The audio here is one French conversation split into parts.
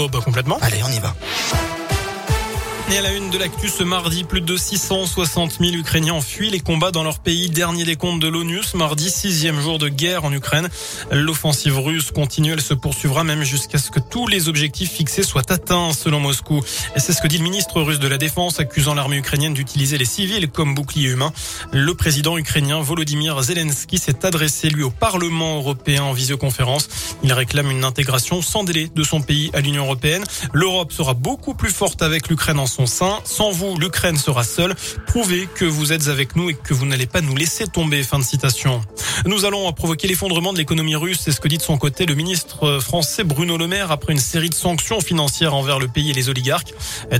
Oh bah complètement. Allez, on y va. Et à la une de l'actu ce mardi, plus de 660 000 Ukrainiens fuient les combats dans leur pays. Dernier des comptes de l'ONU, ce mardi, sixième jour de guerre en Ukraine. L'offensive russe continue, elle se poursuivra même jusqu'à ce que tous les objectifs fixés soient atteints, selon Moscou. Et c'est ce que dit le ministre russe de la Défense, accusant l'armée ukrainienne d'utiliser les civils comme bouclier humain. Le président ukrainien Volodymyr Zelensky s'est adressé, lui, au Parlement européen en visioconférence. Il réclame une intégration sans délai de son pays à l'Union européenne. L'Europe sera beaucoup plus forte avec l'Ukraine en son. Sans vous, l'Ukraine sera seule. Prouvez que vous êtes avec nous et que vous n'allez pas nous laisser tomber. Fin de citation. Nous allons provoquer l'effondrement de l'économie russe. C'est ce que dit de son côté le ministre français Bruno Le Maire après une série de sanctions financières envers le pays et les oligarques.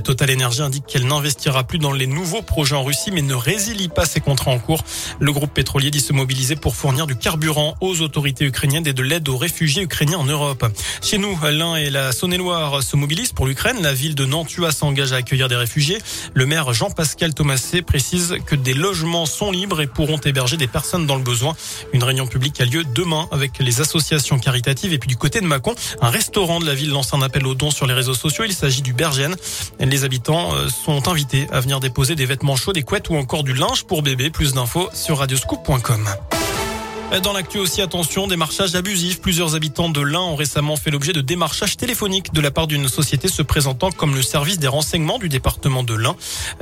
Total Energy indique qu'elle n'investira plus dans les nouveaux projets en Russie mais ne résilie pas ses contrats en cours. Le groupe pétrolier dit se mobiliser pour fournir du carburant aux autorités ukrainiennes et de l'aide aux réfugiés ukrainiens en Europe. Chez nous, l'Ain et la Saône-et-Loire se mobilisent pour l'Ukraine. La ville de Nantua s'engage à accueillir des réfugiés. Le maire Jean-Pascal Thomasé précise que des logements sont libres et pourront héberger des personnes dans le besoin. Une réunion publique a lieu demain avec les associations caritatives. Et puis du côté de Mâcon, un restaurant de la ville lance un appel aux dons sur les réseaux sociaux. Il s'agit du Bergène. Les habitants euh, sont invités à venir déposer des vêtements chauds, des couettes ou encore du linge pour bébé. Plus d'infos sur radioscoop.com. Dans l'actu aussi, attention, démarchage abusif. Plusieurs habitants de l'Ain ont récemment fait l'objet de démarchage téléphonique de la part d'une société se présentant comme le service des renseignements du département de l'Ain.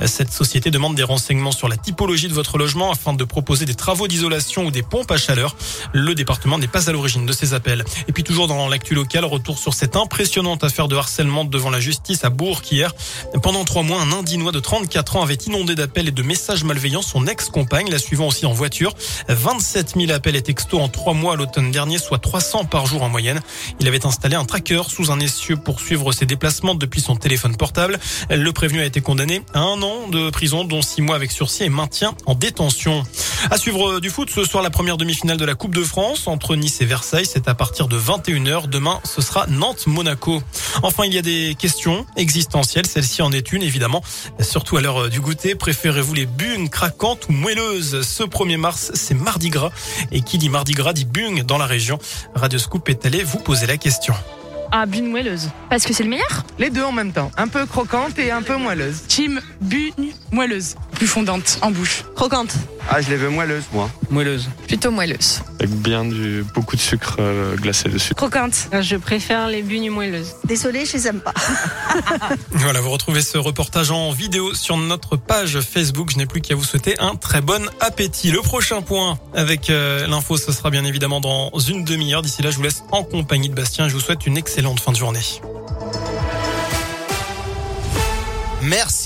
Cette société demande des renseignements sur la typologie de votre logement afin de proposer des travaux d'isolation ou des pompes à chaleur. Le département n'est pas à l'origine de ces appels. Et puis toujours dans l'actu locale, retour sur cette impressionnante affaire de harcèlement devant la justice à Bourg hier. Pendant trois mois, un Indinois de 34 ans avait inondé d'appels et de messages malveillants son ex-compagne, la suivant aussi en voiture. 27 000 appels textos en trois mois à l'automne dernier, soit 300 par jour en moyenne. Il avait installé un tracker sous un essieu pour suivre ses déplacements depuis son téléphone portable. Le prévenu a été condamné à un an de prison, dont six mois avec sursis et maintien en détention. À suivre du foot ce soir, la première demi-finale de la Coupe de France entre Nice et Versailles. C'est à partir de 21h. Demain, ce sera Nantes-Monaco. Enfin, il y a des questions existentielles. Celle-ci en est une, évidemment. Surtout à l'heure du goûter. Préférez-vous les bunes craquantes ou moelleuses? Ce 1er mars, c'est Mardi Gras. Et qui dit Mardi Gras dit Bung dans la région. Radio Scoop est allé vous poser la question. Ah, bune moelleuse. Parce que c'est le meilleur? Les deux en même temps. Un peu croquante et un peu moelleuse. Team bune moelleuse. Plus fondante en bouche. Croquante. Ah, je les veux moelleuses, moi. Moelleuse. Plutôt moelleuse. Avec bien du, beaucoup de sucre euh, glacé dessus. Croquante. Je préfère les bugnes moelleuses. Désolée, je les aime pas. voilà, vous retrouvez ce reportage en vidéo sur notre page Facebook. Je n'ai plus qu'à vous souhaiter un très bon appétit. Le prochain point avec euh, l'info, ce sera bien évidemment dans une demi-heure. D'ici là, je vous laisse en compagnie de Bastien. Je vous souhaite une excellente fin de journée. Merci.